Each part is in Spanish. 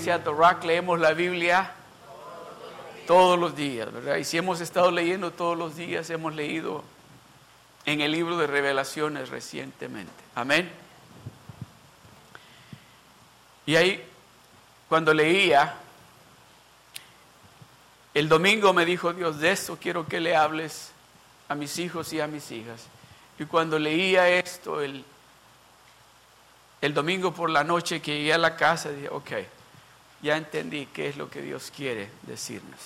iglesia Torak leemos la Biblia todos los días, ¿verdad? Y si hemos estado leyendo todos los días, hemos leído en el libro de revelaciones recientemente. Amén. Y ahí, cuando leía, el domingo me dijo Dios, de eso quiero que le hables a mis hijos y a mis hijas. Y cuando leía esto, el, el domingo por la noche que llegué a la casa, dije, ok, ya entendí qué es lo que Dios quiere decirnos.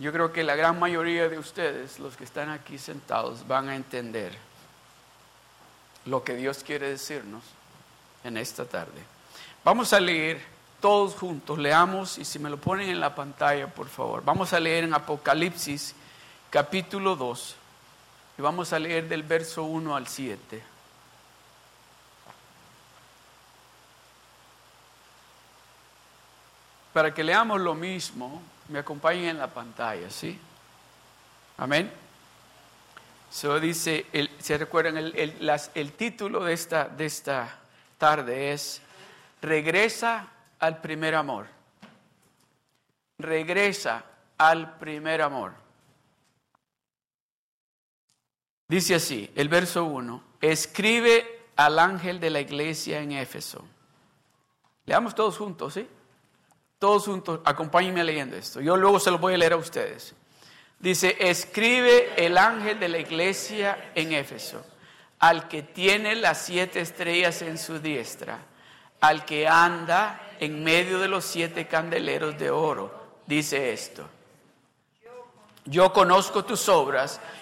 Yo creo que la gran mayoría de ustedes, los que están aquí sentados, van a entender lo que Dios quiere decirnos en esta tarde. Vamos a leer todos juntos, leamos y si me lo ponen en la pantalla, por favor. Vamos a leer en Apocalipsis capítulo 2 y vamos a leer del verso 1 al 7. Para que leamos lo mismo, me acompañen en la pantalla, ¿sí? Amén. So dice, ¿se recuerdan? El, el, título de esta, de esta tarde es Regresa al primer amor. Regresa al primer amor. Dice así, el verso 1, escribe al ángel de la iglesia en Éfeso. Leamos todos juntos, ¿sí? Todos juntos, acompáñenme leyendo esto. Yo luego se lo voy a leer a ustedes. Dice, escribe el ángel de la iglesia en Éfeso, al que tiene las siete estrellas en su diestra, al que anda en medio de los siete candeleros de oro, dice esto. Yo conozco tus obras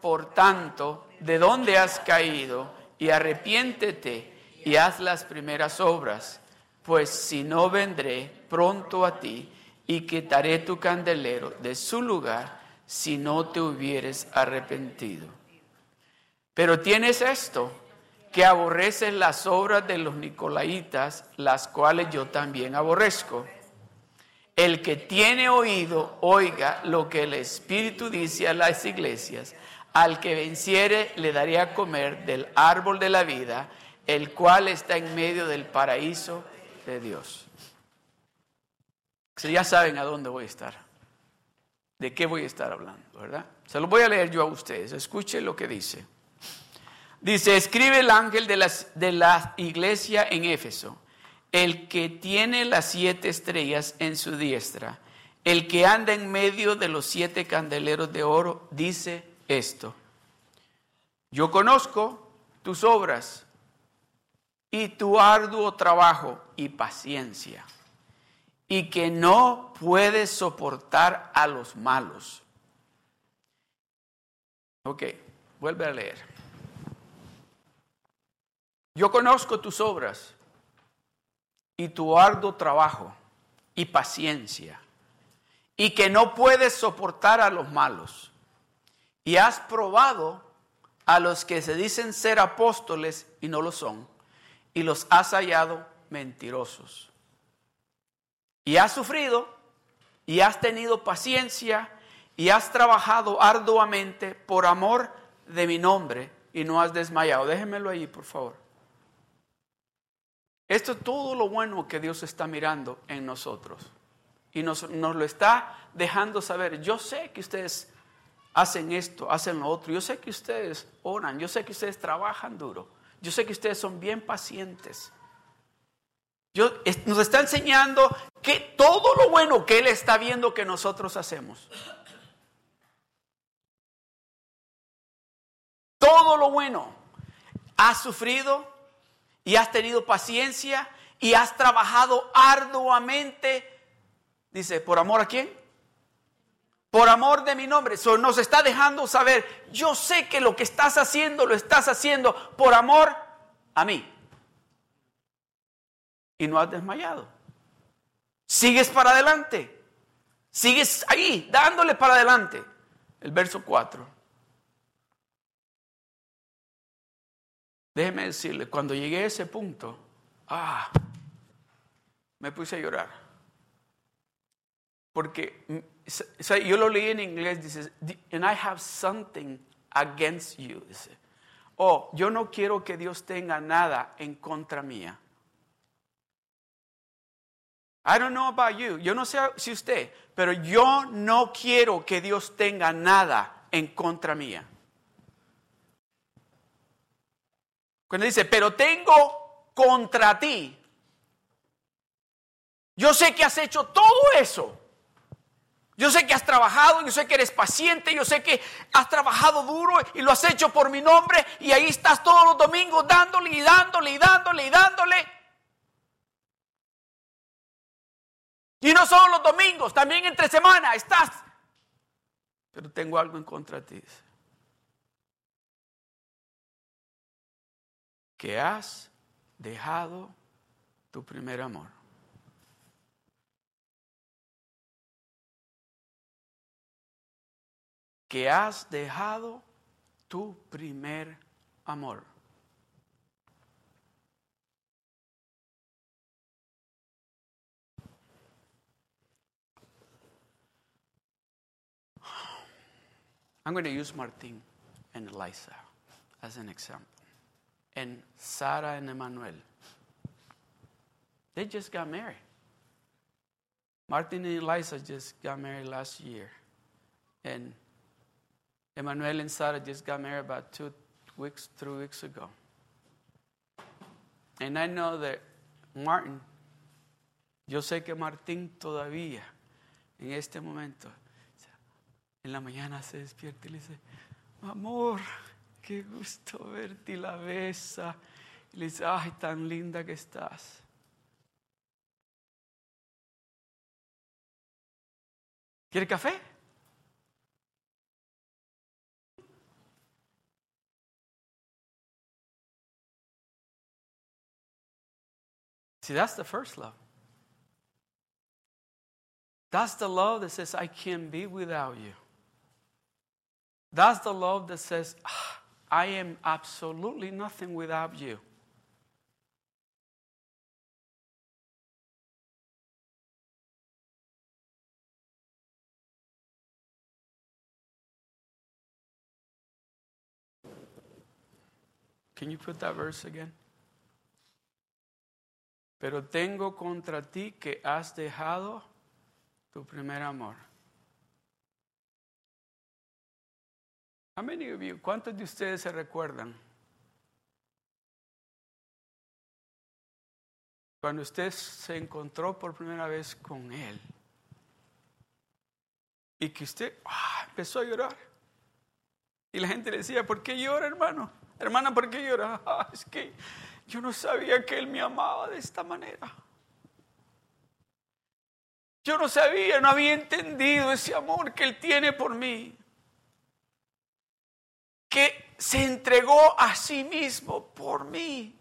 por tanto, de dónde has caído y arrepiéntete y haz las primeras obras, pues si no vendré pronto a ti y quitaré tu candelero de su lugar si no te hubieres arrepentido. Pero tienes esto, que aborreces las obras de los nicolaitas, las cuales yo también aborrezco. El que tiene oído, oiga lo que el Espíritu dice a las iglesias. Al que venciere, le daré a comer del árbol de la vida el cual está en medio del paraíso de Dios. ya saben a dónde voy a estar, de qué voy a estar hablando, ¿verdad? Se lo voy a leer yo a ustedes, escuchen lo que dice. Dice, escribe el ángel de, de la iglesia en Éfeso, el que tiene las siete estrellas en su diestra, el que anda en medio de los siete candeleros de oro, dice esto. Yo conozco tus obras y tu arduo trabajo y paciencia, y que no puedes soportar a los malos. Ok, vuelve a leer. Yo conozco tus obras y tu arduo trabajo y paciencia, y que no puedes soportar a los malos. Y has probado a los que se dicen ser apóstoles y no lo son y los has hallado mentirosos. Y has sufrido y has tenido paciencia y has trabajado arduamente por amor de mi nombre y no has desmayado. Déjenmelo ahí, por favor. Esto es todo lo bueno que Dios está mirando en nosotros. Y nos, nos, lo está dejando saber. Yo sé que ustedes hacen esto, hacen lo otro. Yo sé que ustedes oran. Yo sé que ustedes trabajan duro. Yo sé que ustedes son bien pacientes. Yo, nos está enseñando que todo lo bueno que Él está viendo que nosotros hacemos. Todo lo bueno. Has sufrido y has tenido paciencia y has trabajado arduamente. Dice, ¿por amor a quién? Por amor de mi nombre. Nos está dejando saber, yo sé que lo que estás haciendo lo estás haciendo por amor a mí. Y no has desmayado. Sigues para adelante. Sigues ahí, dándole para adelante. El verso 4. Déjeme decirle, cuando llegué a ese punto, ah, me puse a llorar. Porque mm, yo lo leí en inglés, dice, and I have something against you. Dice, oh, yo no quiero que Dios tenga nada en contra mía. I don't know about you. Yo no sé si usted, pero yo no quiero que Dios tenga nada en contra mía. Cuando dice, pero tengo contra ti. Yo sé que has hecho todo eso. Yo sé que has trabajado, yo sé que eres paciente, yo sé que has trabajado duro y lo has hecho por mi nombre y ahí estás todos los domingos dándole y dándole y dándole y dándole. Y no solo los domingos, también entre semana estás. Pero tengo algo en contra de ti. que has dejado tu primer amor. Que has dejado tu primer amor. I'm going to use Martin and Eliza as an example and Sarah and Emmanuel. They just got married. Martin and Eliza just got married last year. And Emmanuel and Sarah just got married about two weeks, three weeks ago. And I know that Martin, yo sé que Martín todavía, en este momento, en la mañana se despierta y le dice, amor, qué gusto verte y la besa. Y le dice, ay, tan linda que estás. ¿Quiere café? See, that's the first love. That's the love that says, I can't be without you. That's the love that says, ah, I am absolutely nothing without you. Can you put that verse again? Pero tengo contra ti que has dejado tu primer amor. ¿cuántos de ustedes se recuerdan? Cuando usted se encontró por primera vez con Él y que usted ah, empezó a llorar. Y la gente le decía, ¿por qué llora, hermano? Hermana, ¿por qué llora? Ah, es que yo no sabía que Él me amaba de esta manera. Yo no sabía, no había entendido ese amor que Él tiene por mí que se entregó a sí mismo por mí.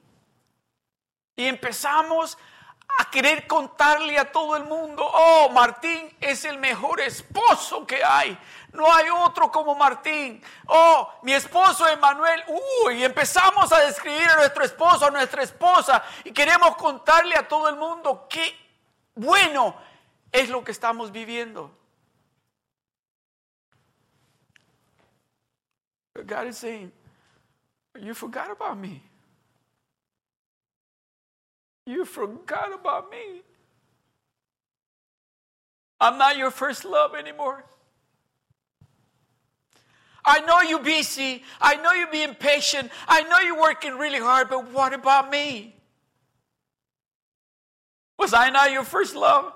Y empezamos a querer contarle a todo el mundo, oh, Martín es el mejor esposo que hay. No hay otro como Martín. Oh, mi esposo Emanuel. Uy, empezamos a describir a nuestro esposo, a nuestra esposa. Y queremos contarle a todo el mundo qué bueno es lo que estamos viviendo. God is saying, You forgot about me. You forgot about me. I'm not your first love anymore. I know you're busy. I know you're being patient. I know you're working really hard, but what about me? Was I not your first love?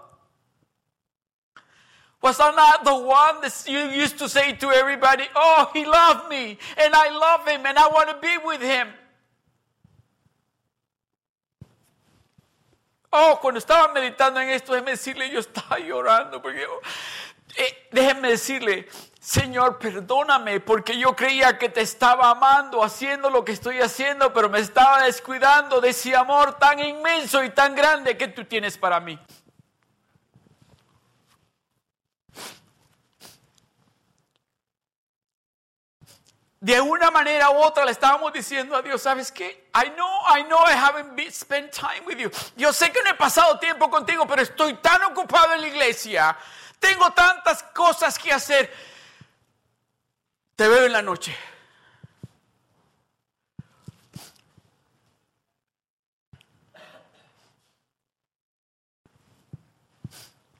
Was I not the one that you used to say to everybody, oh, he loved me and I love him and I want to be with him? Oh, cuando estaba meditando en esto, déjeme decirle, yo estaba llorando porque Eh, déjenme decirle, Señor, perdóname porque yo creía que te estaba amando, haciendo lo que estoy haciendo, pero me estaba descuidando de ese amor tan inmenso y tan grande que tú tienes para mí. De una manera u otra le estábamos diciendo a Dios, ¿sabes qué? I know, I know I haven't spent time with you. Yo sé que no he pasado tiempo contigo, pero estoy tan ocupado en la iglesia. Tengo tantas cosas que hacer. Te veo en la noche.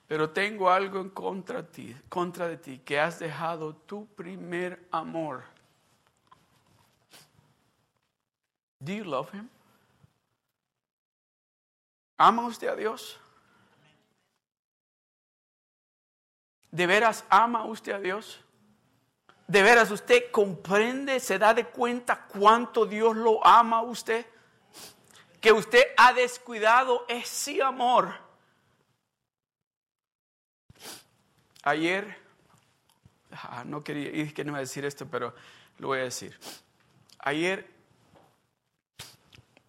Pero tengo algo en contra de ti, contra de ti, que has dejado tu primer amor. Do you love him? ¿Ama usted a Dios? ¿De veras ama usted a Dios? ¿De veras usted comprende, se da de cuenta cuánto Dios lo ama a usted? Que usted ha descuidado ese amor. Ayer, ah, no quería, y que no iba a decir esto, pero lo voy a decir. Ayer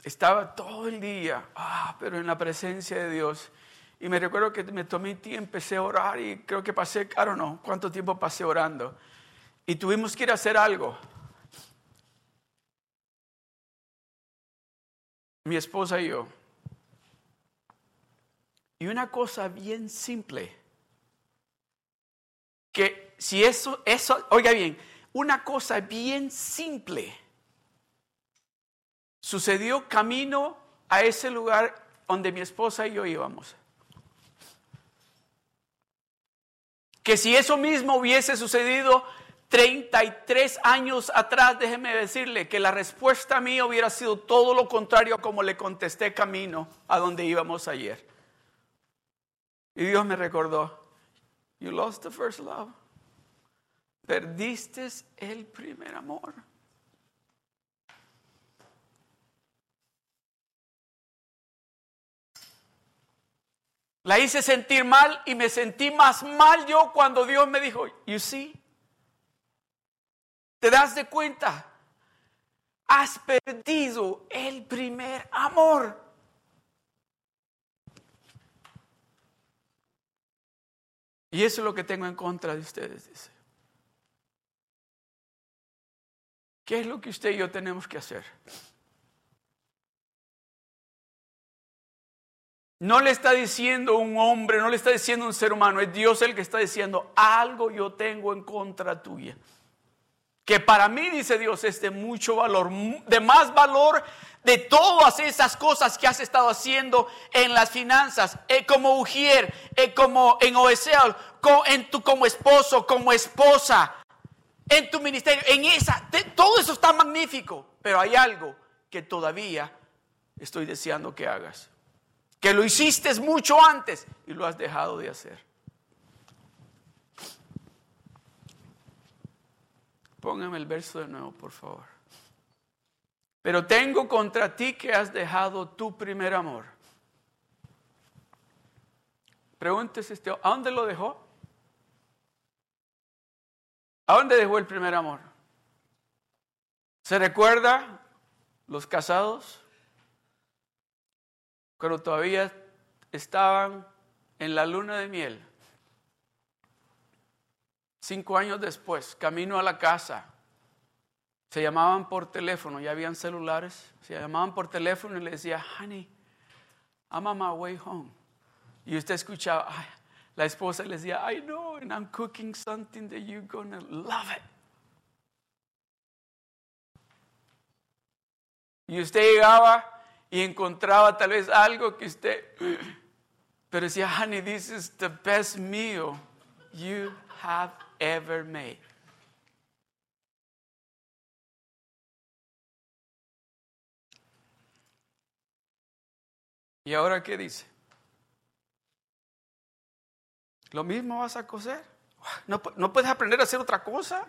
estaba todo el día, ah, pero en la presencia de Dios. Y me recuerdo que me tomé tiempo, empecé a orar y creo que pasé, claro, no, cuánto tiempo pasé orando. Y tuvimos que ir a hacer algo. Mi esposa y yo. Y una cosa bien simple, que si eso, eso, oiga bien, una cosa bien simple sucedió camino a ese lugar donde mi esposa y yo íbamos. Que si eso mismo hubiese sucedido 33 años atrás, déjeme decirle que la respuesta mía hubiera sido todo lo contrario a como le contesté camino a donde íbamos ayer. Y Dios me recordó, you lost the first love. Perdiste el primer amor. La hice sentir mal y me sentí más mal yo cuando Dios me dijo, you see, te das de cuenta, has perdido el primer amor. Y eso es lo que tengo en contra de ustedes, dice. ¿Qué es lo que usted y yo tenemos que hacer? No le está diciendo un hombre, no le está diciendo un ser humano, es Dios el que está diciendo, algo yo tengo en contra tuya. Que para mí, dice Dios, es de mucho valor, de más valor de todas esas cosas que has estado haciendo en las finanzas, eh, como Ujier, eh, como en Oeseal, como, en tu, como esposo, como esposa, en tu ministerio, en esa, todo eso está magnífico, pero hay algo que todavía estoy deseando que hagas que lo hiciste mucho antes y lo has dejado de hacer. Póngame el verso de nuevo, por favor. Pero tengo contra ti que has dejado tu primer amor. Pregúntese este, ¿a dónde lo dejó? ¿A dónde dejó el primer amor? ¿Se recuerda los casados? Pero todavía estaban en la luna de miel. Cinco años después, camino a la casa, se llamaban por teléfono, ya habían celulares, se llamaban por teléfono y le decía, honey, I'm on my way home. Y usted escuchaba, la esposa le decía, I know, and I'm cooking something that you're gonna love it. Y usted llegaba y encontraba tal vez algo que usted, pero decía, honey, this is the best meal you have ever made. ¿Y ahora qué dice? ¿Lo mismo vas a coser? ¿No, ¿No puedes aprender a hacer otra cosa?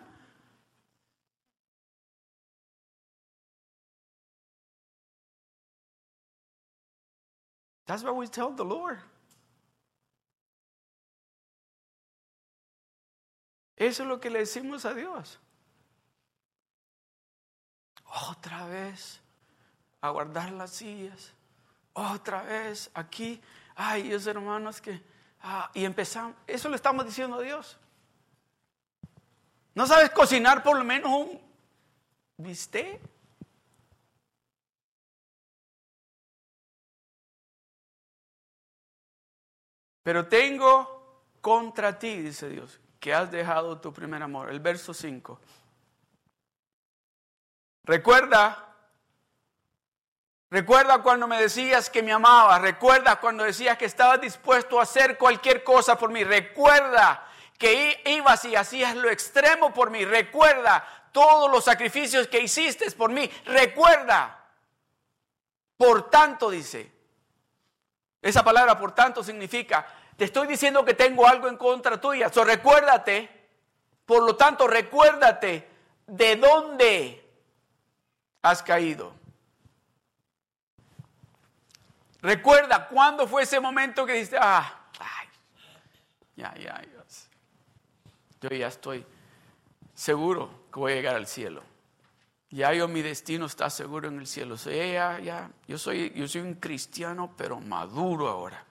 That's what we tell the Lord. Eso es lo que le decimos a Dios. Otra vez a guardar las sillas. Otra vez aquí. Ay, Dios hermanos que... Ah, y empezamos. Eso le estamos diciendo a Dios. ¿No sabes cocinar por lo menos un bistec? Pero tengo contra ti, dice Dios, que has dejado tu primer amor. El verso 5. Recuerda, recuerda cuando me decías que me amabas, recuerda cuando decías que estabas dispuesto a hacer cualquier cosa por mí, recuerda que ibas y hacías lo extremo por mí, recuerda todos los sacrificios que hiciste por mí, recuerda. Por tanto, dice, esa palabra por tanto significa, te estoy diciendo que tengo algo en contra tuya. So, recuérdate, por lo tanto, recuérdate de dónde has caído. Recuerda cuándo fue ese momento que dijiste, ah, ay, ya, ya, yo ya estoy seguro que voy a llegar al cielo. Ya yo mi destino está seguro en el cielo. ya, ya, yo soy, yo soy un cristiano, pero maduro ahora.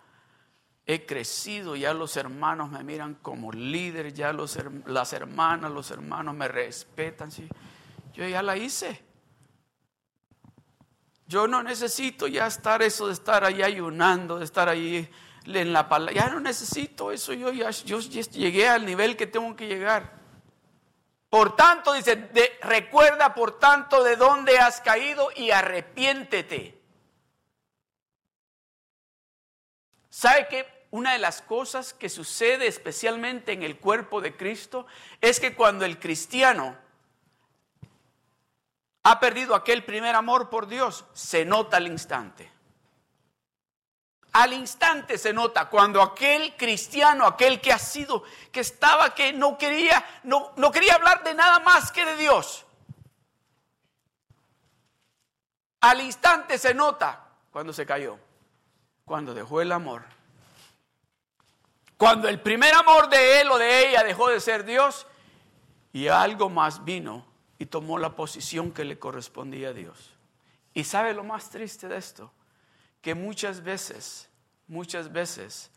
He crecido, ya los hermanos me miran como líder, ya las hermanas, los hermanos me respetan. ¿sí? Yo ya la hice. Yo no necesito ya estar eso de estar ahí ayunando, de estar ahí en la palabra. Ya no necesito eso. Yo ya yo llegué al nivel que tengo que llegar. Por tanto, dice, recuerda por tanto de dónde has caído y arrepiéntete. ¿Sabe que una de las cosas que sucede especialmente en el cuerpo de Cristo es que cuando el cristiano ha perdido aquel primer amor por Dios, se nota al instante. Al instante se nota cuando aquel cristiano, aquel que ha sido, que estaba, que no quería, no, no quería hablar de nada más que de Dios. Al instante se nota cuando se cayó, cuando dejó el amor. Cuando el primer amor de él o de ella dejó de ser Dios y algo más vino y tomó la posición que le correspondía a Dios. ¿Y sabe lo más triste de esto? Que muchas veces, muchas veces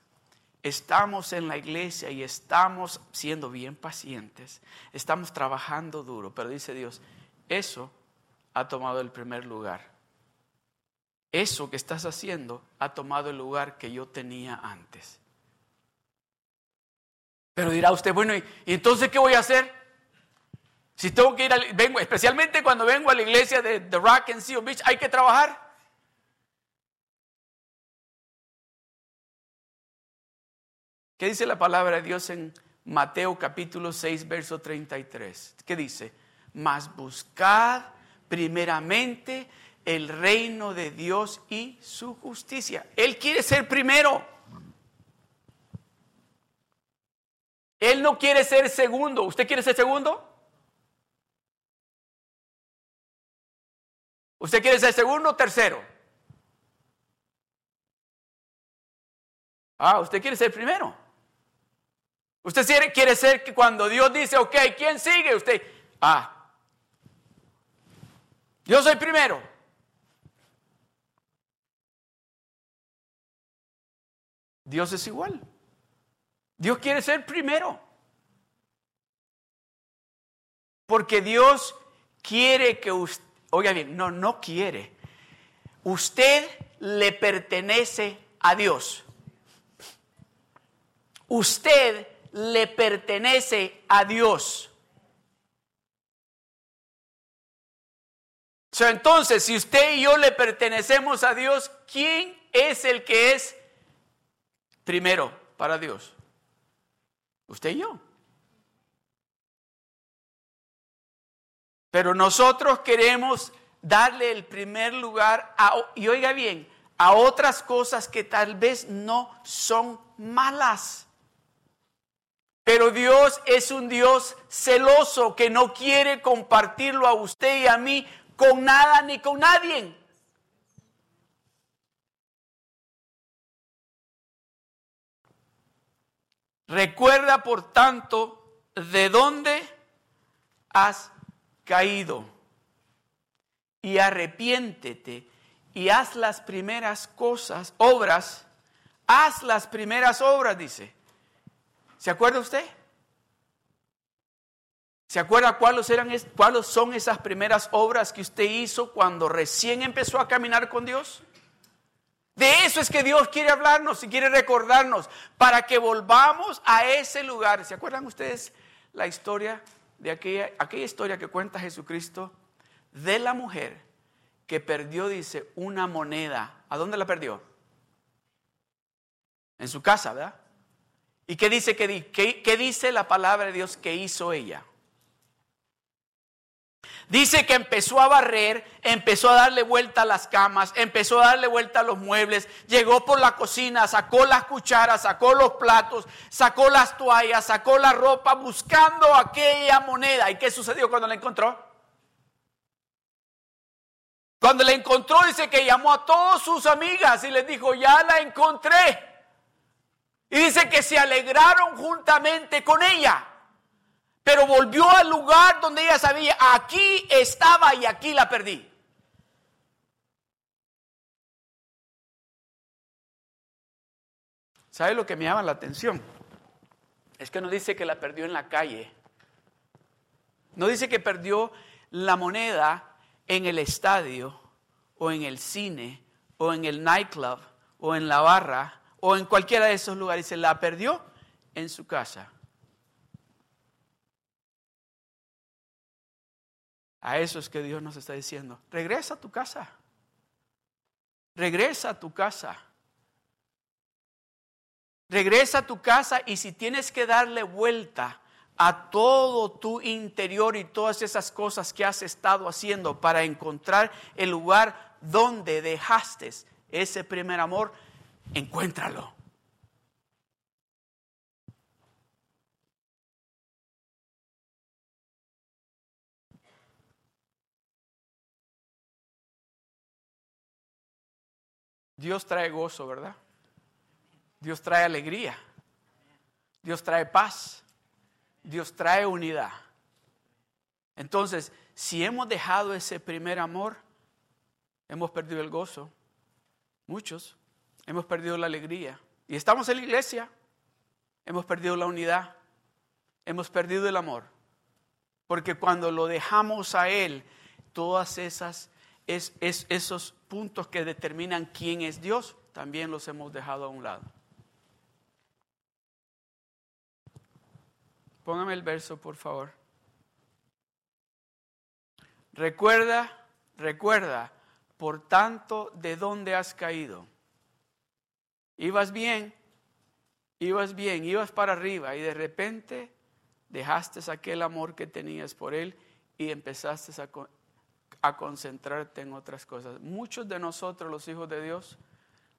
estamos en la iglesia y estamos siendo bien pacientes, estamos trabajando duro, pero dice Dios, eso ha tomado el primer lugar. Eso que estás haciendo ha tomado el lugar que yo tenía antes. Pero dirá usted, bueno, ¿y, entonces qué voy a hacer? Si tengo que ir, vengo, especialmente cuando vengo a la iglesia de The Rock and Seal Beach, hay que trabajar. ¿Qué dice la palabra de Dios en Mateo capítulo 6, verso 33? ¿Qué dice? Mas buscad primeramente el reino de Dios y su justicia. Él quiere ser primero. Él no quiere ser segundo. ¿Usted quiere ser segundo? ¿Usted quiere ser segundo o tercero? Ah, usted quiere ser primero. Usted quiere ser que cuando Dios dice, ok, ¿quién sigue? Usted, ah, yo soy primero. Dios es igual. Dios quiere ser primero. Porque Dios quiere que usted, oiga bien, no, no quiere. Usted le pertenece a Dios. Usted le pertenece a Dios. entonces, si usted y yo le pertenecemos a Dios, ¿quién es el que es primero para Dios? Usted y yo. Pero nosotros queremos darle el primer lugar a, y oiga bien, a otras cosas que tal vez no son malas. Pero Dios es un Dios celoso que no quiere compartirlo a usted y a mí con nada ni con nadie. Recuerda, por tanto, de dónde has caído y arrepiéntete y haz las primeras cosas, obras, haz las primeras obras, dice. ¿Se acuerda usted? ¿Se acuerda cuáles, eran, cuáles son esas primeras obras que usted hizo cuando recién empezó a caminar con Dios? De eso es que Dios quiere hablarnos y quiere recordarnos para que volvamos a ese lugar. ¿Se acuerdan ustedes la historia de aquella, aquella historia que cuenta Jesucristo de la mujer que perdió, dice, una moneda? ¿A dónde la perdió? En su casa, ¿verdad? ¿Y qué dice, qué, qué dice la palabra de Dios que hizo ella? Dice que empezó a barrer, empezó a darle vuelta a las camas, empezó a darle vuelta a los muebles, llegó por la cocina, sacó las cucharas, sacó los platos, sacó las toallas, sacó la ropa buscando aquella moneda. ¿Y qué sucedió cuando la encontró? Cuando la encontró dice que llamó a todas sus amigas y les dijo, ya la encontré. Y dice que se alegraron juntamente con ella. Pero volvió al lugar donde ella sabía, aquí estaba y aquí la perdí. ¿Sabe lo que me llama la atención? Es que no dice que la perdió en la calle. No dice que perdió la moneda en el estadio o en el cine o en el nightclub o en la barra o en cualquiera de esos lugares. Se la perdió en su casa. A eso es que Dios nos está diciendo, regresa a tu casa. Regresa a tu casa. Regresa a tu casa y si tienes que darle vuelta a todo tu interior y todas esas cosas que has estado haciendo para encontrar el lugar donde dejaste ese primer amor, encuéntralo. Dios trae gozo, ¿verdad? Dios trae alegría. Dios trae paz. Dios trae unidad. Entonces, si hemos dejado ese primer amor, hemos perdido el gozo. Muchos hemos perdido la alegría. Y estamos en la iglesia, hemos perdido la unidad, hemos perdido el amor. Porque cuando lo dejamos a Él, todas esas es, esos puntos que determinan quién es Dios, también los hemos dejado a un lado. Póngame el verso, por favor. Recuerda, recuerda, por tanto, de dónde has caído. Ibas bien, ibas bien, ibas para arriba y de repente dejaste aquel amor que tenías por Él y empezaste a, a concentrarte en otras cosas. Muchos de nosotros, los hijos de Dios,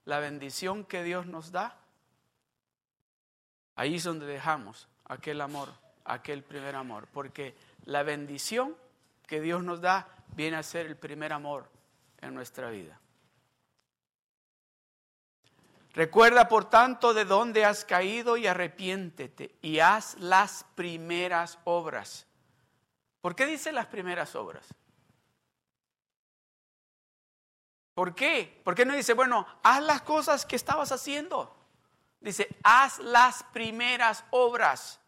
la bendición que Dios nos da, ahí es donde dejamos aquel amor, aquel primer amor, porque la bendición que Dios nos da viene a ser el primer amor en nuestra vida. Recuerda, por tanto, de dónde has caído y arrepiéntete y haz las primeras obras. ¿Por qué dice las primeras obras? ¿Por qué? ¿Por qué no dice, bueno, haz las cosas que estabas haciendo? Dice, haz las primeras obras.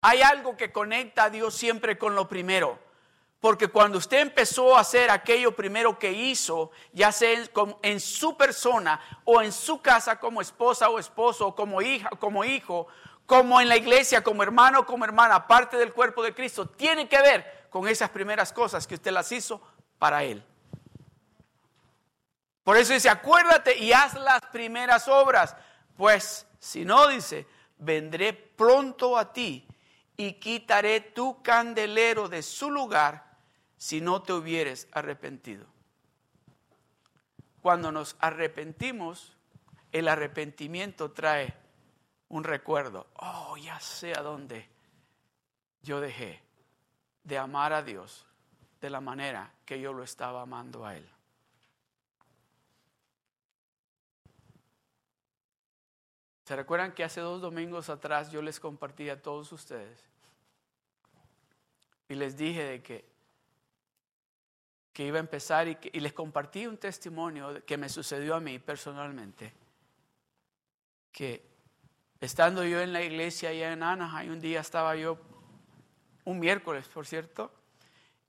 Hay algo que conecta a Dios siempre con lo primero. Porque cuando usted empezó a hacer aquello primero que hizo, ya sea en su persona o en su casa como esposa o esposo, como hija, como hijo, como en la iglesia, como hermano o como hermana, parte del cuerpo de Cristo, tiene que ver con esas primeras cosas que usted las hizo para Él. Por eso dice, acuérdate y haz las primeras obras, pues si no, dice, vendré pronto a ti y quitaré tu candelero de su lugar si no te hubieres arrepentido. Cuando nos arrepentimos, el arrepentimiento trae un recuerdo. Oh, ya sé a dónde yo dejé de amar a Dios de la manera que yo lo estaba amando a Él. ¿Se recuerdan que hace dos domingos atrás yo les compartí a todos ustedes? Y les dije de que, que iba a empezar y, les compartí un testimonio que me sucedió a mí personalmente. Que estando yo en la iglesia allá en Anaheim, un día estaba yo, un miércoles por cierto,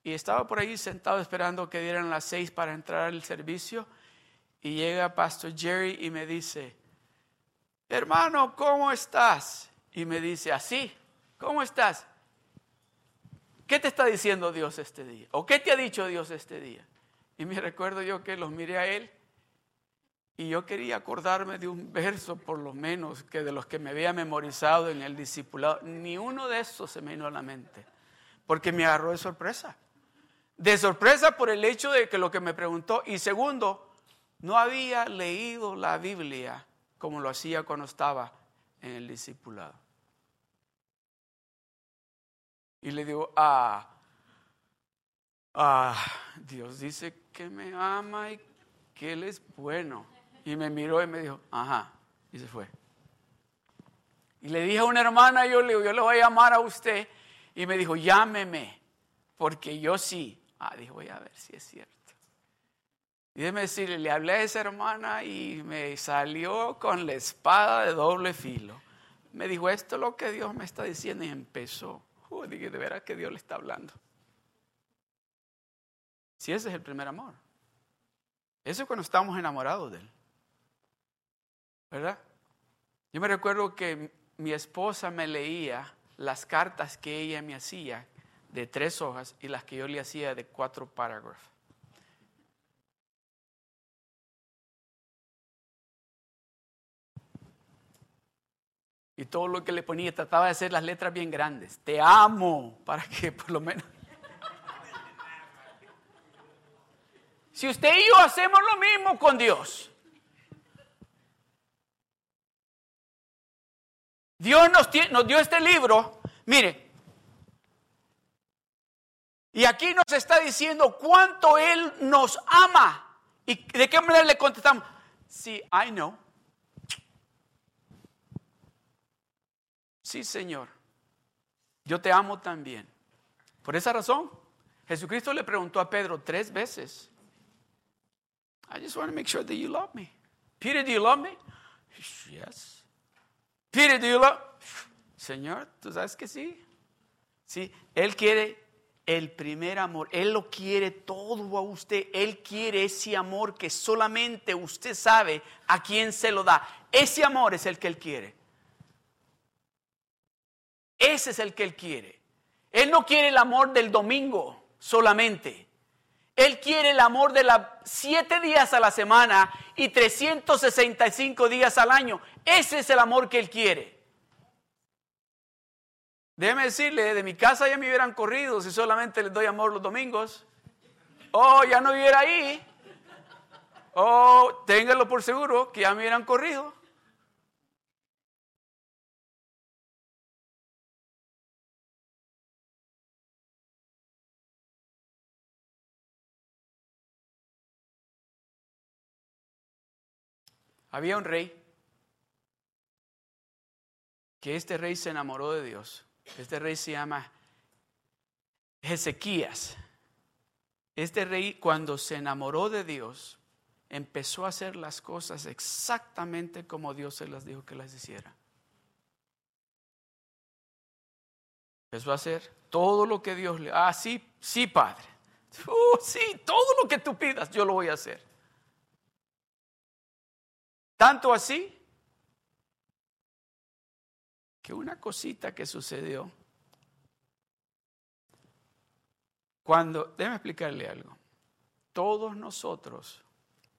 y estaba por ahí sentado esperando que dieran las seis para entrar al servicio. Y llega Pastor Jerry y me dice, hermano, ¿cómo estás? Y me dice, así, ¿cómo estás? ¿Qué te está diciendo Dios este día? ¿O qué te ha dicho Dios este día? Y me recuerdo yo que los miré a él y yo quería acordarme de un verso, por lo menos, que de los que me había memorizado en el discipulado. Ni uno de esos se me vino a la mente, porque me agarró de sorpresa. De sorpresa por el hecho de que lo que me preguntó, y segundo, no había leído la Biblia como lo hacía cuando estaba en el discipulado. Y le digo, ah, ah, Dios dice que me ama y que Él es bueno. Y me miró y me dijo, ajá, y se fue. Y le dije a una hermana, yo le, yo le voy a llamar a usted. Y me dijo, llámeme, porque yo sí Ah, dijo, voy a ver si es cierto. Y déjeme decirle, le hablé a esa hermana y me salió con la espada de doble filo. Me dijo, esto es lo que Dios me está diciendo y empezó. Dije, de veras que Dios le está hablando. Si ese es el primer amor. Eso es cuando estamos enamorados de Él. ¿Verdad? Yo me recuerdo que mi esposa me leía las cartas que ella me hacía de tres hojas y las que yo le hacía de cuatro parágrafos. Y todo lo que le ponía trataba de hacer las letras bien grandes. Te amo, para que por lo menos... Si usted y yo hacemos lo mismo con Dios, Dios nos, nos dio este libro. Mire, y aquí nos está diciendo cuánto Él nos ama. ¿Y de qué manera le contestamos? Sí, I know. Sí, Señor. Yo te amo también. Por esa razón, Jesucristo le preguntó a Pedro tres veces. I just want to make sure that you love me. Peter, do you love me? Yes. Peter, do you love? Señor, tú sabes que sí. Sí, Él quiere el primer amor. Él lo quiere todo a usted. Él quiere ese amor que solamente usted sabe a quién se lo da. Ese amor es el que Él quiere. Ese es el que Él quiere. Él no quiere el amor del domingo solamente. Él quiere el amor de las siete días a la semana y 365 días al año. Ese es el amor que Él quiere. Déjeme decirle, de mi casa ya me hubieran corrido si solamente les doy amor los domingos. Oh, ya no viviera ahí. Oh, ténganlo por seguro que ya me hubieran corrido. Había un rey que este rey se enamoró de Dios. Este rey se llama Ezequías. Este rey cuando se enamoró de Dios, empezó a hacer las cosas exactamente como Dios se las dijo que las hiciera. Empezó a hacer todo lo que Dios le... Ah, sí, sí, Padre. Oh, sí, todo lo que tú pidas, yo lo voy a hacer. Tanto así que una cosita que sucedió cuando, déjeme explicarle algo, todos nosotros,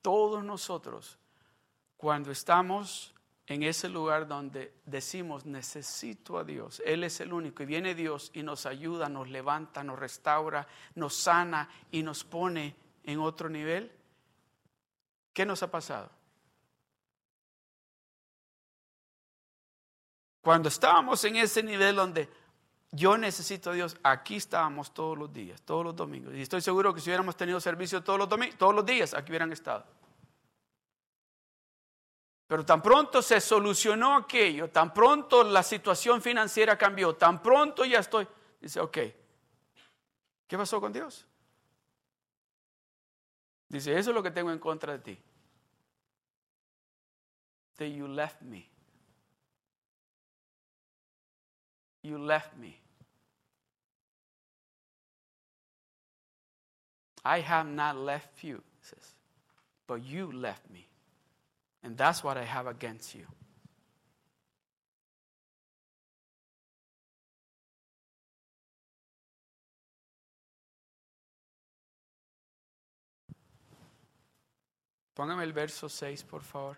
todos nosotros, cuando estamos en ese lugar donde decimos necesito a Dios, Él es el único y viene Dios y nos ayuda, nos levanta, nos restaura, nos sana y nos pone en otro nivel, ¿qué nos ha pasado? Cuando estábamos en ese nivel donde yo necesito a Dios, aquí estábamos todos los días, todos los domingos. Y estoy seguro que si hubiéramos tenido servicio todos los, todos los días, aquí hubieran estado. Pero tan pronto se solucionó aquello, tan pronto la situación financiera cambió, tan pronto ya estoy, dice, ok, ¿qué pasó con Dios? Dice, eso es lo que tengo en contra de ti. That you left me. You left me. I have not left you, says, but you left me. And that's what I have against you. Póngame el verso 6, por favor.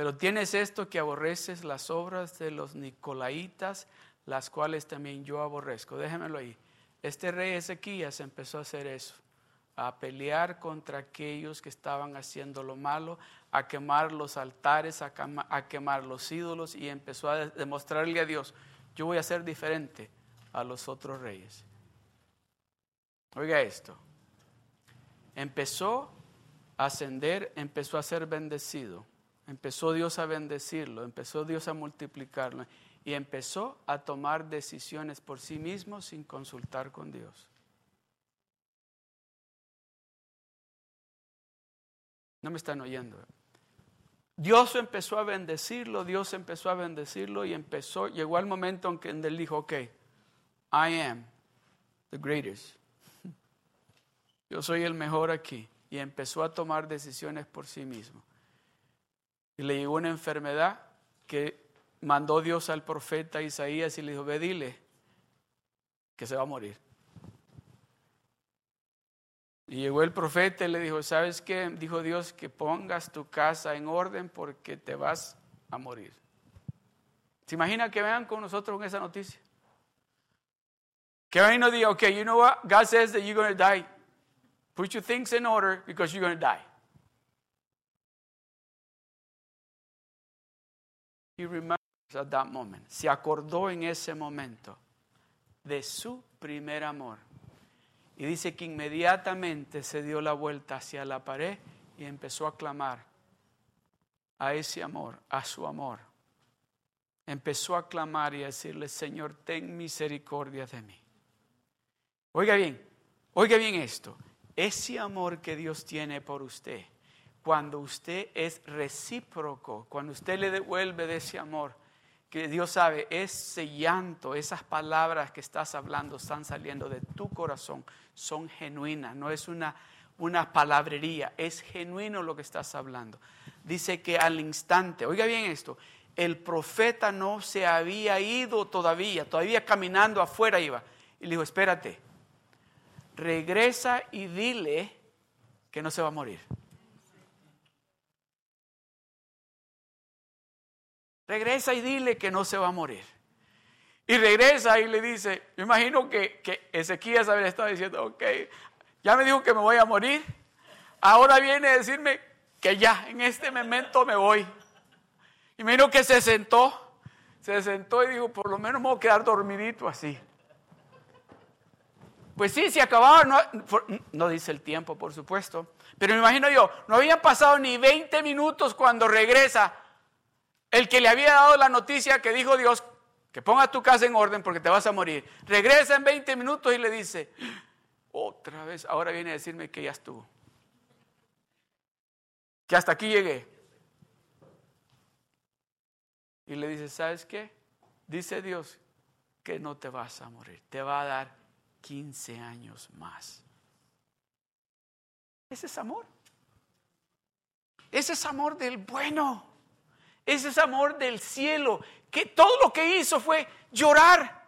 Pero tienes esto que aborreces las obras de los nicolaitas, las cuales también yo aborrezco. Déjemelo ahí. Este rey Ezequías empezó a hacer eso, a pelear contra aquellos que estaban haciendo lo malo, a quemar los altares, a, quemar los ídolos y empezó a demostrarle a Dios, yo voy a ser diferente a los otros reyes. Oiga esto, empezó a ascender, empezó a ser bendecido, empezó Dios a bendecirlo, empezó Dios a multiplicarlo y empezó a tomar decisiones por sí mismo sin consultar con Dios. No me están oyendo. Dios empezó a bendecirlo, Dios empezó a bendecirlo y empezó, llegó al momento en que él dijo, ok, I am the greatest. Yo soy el mejor aquí. Y empezó a tomar decisiones por sí mismo. Y le llegó una enfermedad que mandó Dios al profeta Isaías y le dijo, ve dile que se va a morir. Y llegó el profeta y le dijo, ¿sabes qué? Dijo Dios que pongas tu casa en orden porque te vas a morir. ¿Se imagina que vean con nosotros con esa noticia? Que venga y nos diga, ok, you know what? God says that you're going to die. Put your things in order because you're going to die. Remembers at that moment. Se acordó en ese momento de su primer amor. Y dice que inmediatamente se dio la vuelta hacia la pared y empezó a clamar a ese amor, a su amor. Empezó a clamar y a decirle, Señor, ten misericordia de mí. Oiga bien, oiga bien esto. Ese amor que Dios tiene por usted, cuando usted es recíproco, cuando usted le devuelve de ese amor, que Dios sabe, ese llanto, esas palabras que estás hablando están saliendo de tu corazón, son genuinas, no es una, una palabrería, es genuino lo que estás hablando. Dice que al instante, oiga bien esto, el profeta no se había ido todavía, todavía caminando afuera iba. Y le dijo, espérate, regresa y dile que no se va a morir. Regresa y dile que no se va a morir. Y regresa y le dice, yo imagino que, que Ezequías había estado diciendo, ok, ya me dijo que me voy a morir, ahora viene a decirme que ya, en este momento me voy. Y imagino que se sentó, se sentó y dijo, por lo menos me voy a quedar dormidito así. Pues sí, se acababa, no, dice el tiempo, por supuesto, pero me imagino yo, no habían pasado ni 20 minutos cuando regresa el que le había dado la noticia que dijo Dios, que ponga tu casa en orden porque te vas a morir. Regresa en 20 minutos y le dice, otra vez, ahora viene a decirme que ya estuvo. Que hasta aquí llegué. Y le dice, ¿sabes qué? Dice Dios que no te vas a morir, te va a dar 15 años más. Ese es amor. Ese es amor del bueno. Ese es amor del cielo, que todo lo que hizo fue llorar.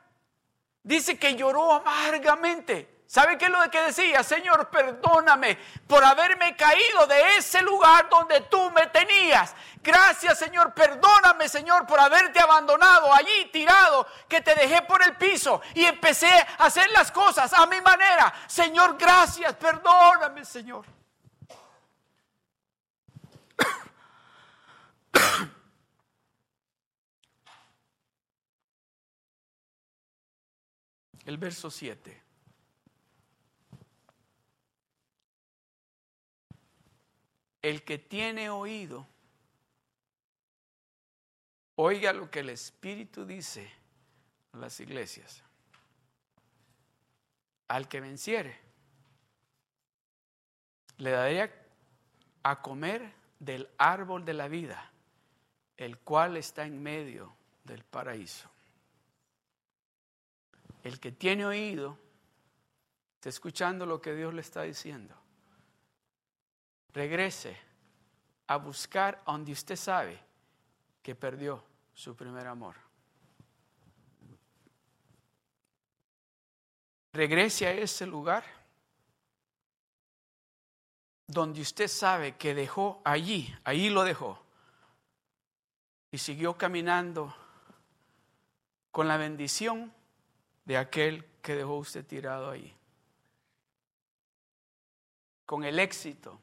Dice que lloró amargamente. ¿Sabe qué es lo que decía? Señor, perdóname por haberme caído de ese lugar donde tú me tenías. Gracias, Señor. Perdóname, Señor, por haberte abandonado allí tirado, que te dejé por el piso y empecé a hacer las cosas a mi manera. Señor, gracias. Perdóname, Señor. El verso 7. el que tiene oído, oiga lo que el Espíritu dice a las iglesias. Al que venciere, le daría a comer del árbol de la vida, el cual está en medio del paraíso. El que tiene oído, está escuchando lo que Dios le está diciendo. Regrese a buscar donde usted sabe que perdió su primer amor. Regrese a ese lugar donde usted sabe que dejó allí, allí lo dejó, y siguió caminando con la bendición de aquel que dejó usted tirado ahí, con el éxito,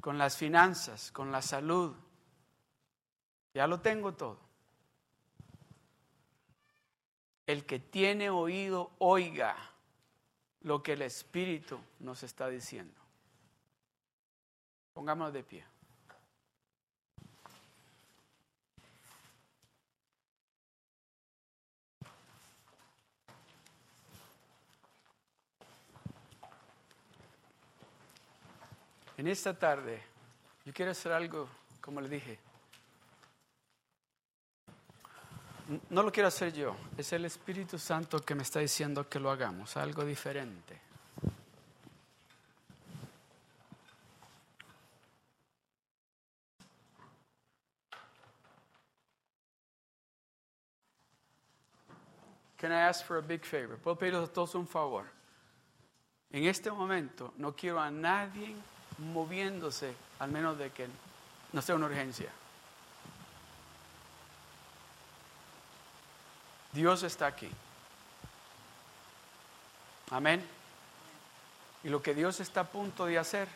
con las finanzas, con la salud. Ya lo tengo todo. El que tiene oído, oiga lo que el Espíritu nos está diciendo. Pongámonos de pie. En esta tarde yo quiero hacer algo, como le dije. No lo quiero hacer yo, es el Espíritu Santo que me está diciendo que lo hagamos, algo diferente. Can I ask for a big favor? Puedo pedirles a todos un favor. En este momento no quiero a nadie moviéndose, al menos de que no sea una urgencia. Dios está aquí. Amén. Y lo que Dios está a punto de hacer,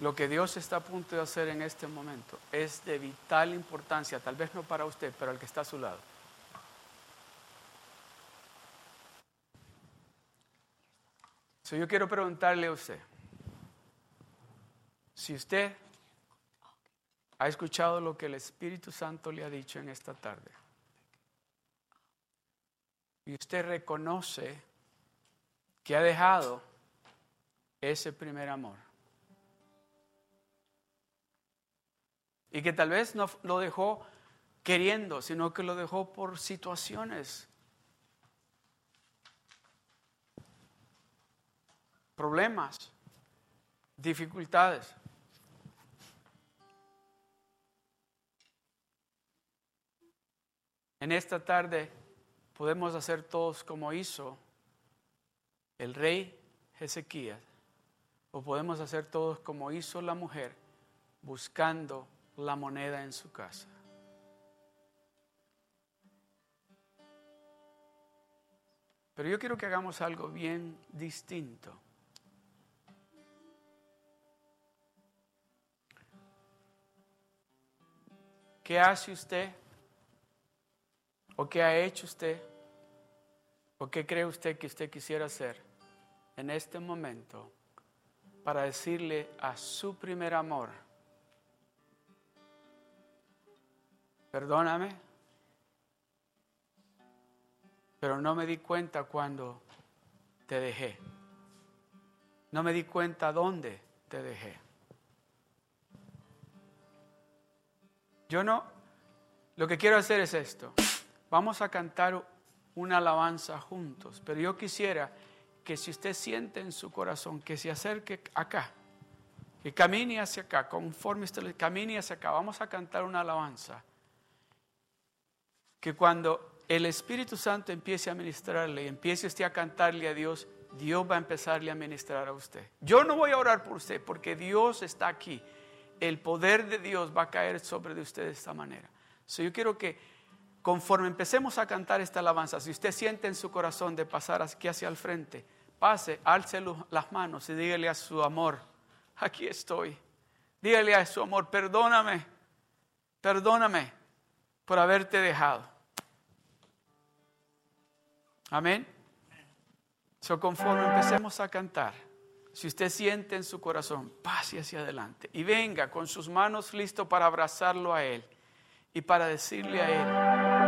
lo que Dios está a punto de hacer en este momento es de vital importancia, tal vez no para usted, pero al que está a su lado. Yo quiero preguntarle a usted, si usted ha escuchado lo que el Espíritu Santo le ha dicho en esta tarde, y usted reconoce que ha dejado ese primer amor, y que tal vez no lo dejó queriendo, sino que lo dejó por situaciones problemas, dificultades. En esta tarde podemos hacer todos como hizo el rey Ezequías, o podemos hacer todos como hizo la mujer buscando la moneda en su casa. Pero yo quiero que hagamos algo bien distinto. ¿Qué hace usted? ¿O qué ha hecho usted? ¿O qué cree usted que usted quisiera hacer en este momento para decirle a su primer amor, perdóname, pero no me di cuenta cuando te dejé. No me di cuenta dónde te dejé. Yo no, lo que quiero hacer es esto. Vamos a cantar una alabanza juntos, pero yo quisiera que si usted siente en su corazón que se acerque acá, que camine hacia acá, conforme usted camine hacia acá, vamos a cantar una alabanza. Que cuando el Espíritu Santo empiece a ministrarle y empiece usted a cantarle a Dios, Dios va a empezarle a ministrar a usted. Yo no voy a orar por usted porque Dios está aquí el poder de Dios va a caer sobre de usted de esta manera. So, yo quiero que conforme empecemos a cantar esta alabanza, si usted siente en su corazón de pasar aquí hacia el frente, pase, alce las manos y dígale a su amor, aquí estoy. Dígale a su amor, perdóname, perdóname por haberte dejado. Amén. So, conforme empecemos a cantar, si usted siente en su corazón, pase hacia adelante y venga con sus manos listo para abrazarlo a Él y para decirle a Él,